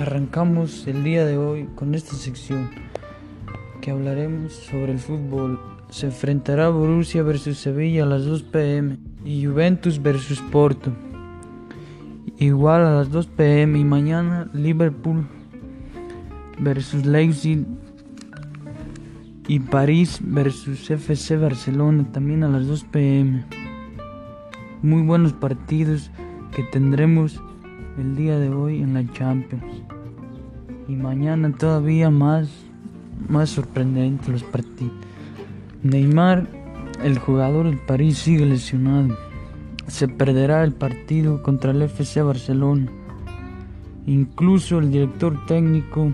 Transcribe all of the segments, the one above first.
arrancamos el día de hoy con esta sección que hablaremos sobre el fútbol. Se enfrentará Borussia versus Sevilla a las 2 pm y Juventus versus Porto. Igual a las 2 pm y mañana Liverpool versus Leipzig y París versus FC Barcelona también a las 2 pm. Muy buenos partidos que tendremos el día de hoy en la Champions. Y mañana todavía más, más sorprendente los partidos. Neymar, el jugador del París, sigue lesionado. Se perderá el partido contra el FC Barcelona. Incluso el director técnico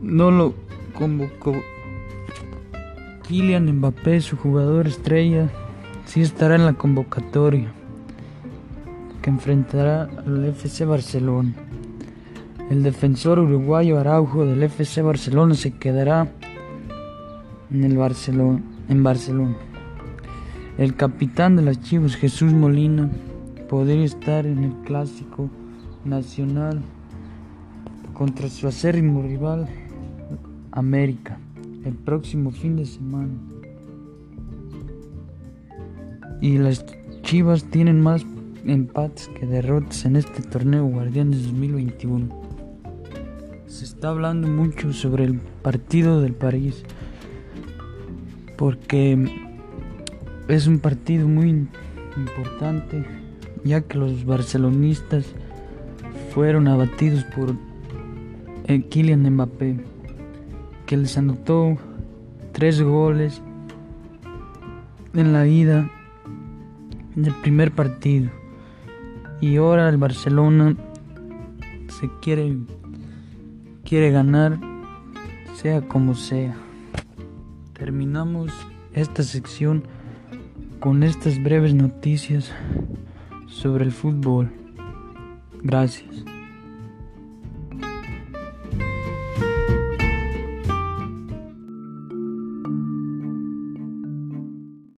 no lo convocó. Kylian Mbappé, su jugador estrella, sí estará en la convocatoria que enfrentará al FC Barcelona. El defensor uruguayo Araujo del FC Barcelona se quedará en el Barcelona, en Barcelona. El capitán de las Chivas, Jesús Molina, podría estar en el clásico nacional contra su acérrimo rival América el próximo fin de semana. Y las Chivas tienen más empates que derrotas en este torneo Guardianes 2021. Se está hablando mucho sobre el partido del París porque es un partido muy importante ya que los barcelonistas fueron abatidos por eh, Kylian Mbappé que les anotó tres goles en la ida del primer partido y ahora el Barcelona se quiere quiere ganar sea como sea. Terminamos esta sección con estas breves noticias sobre el fútbol. Gracias.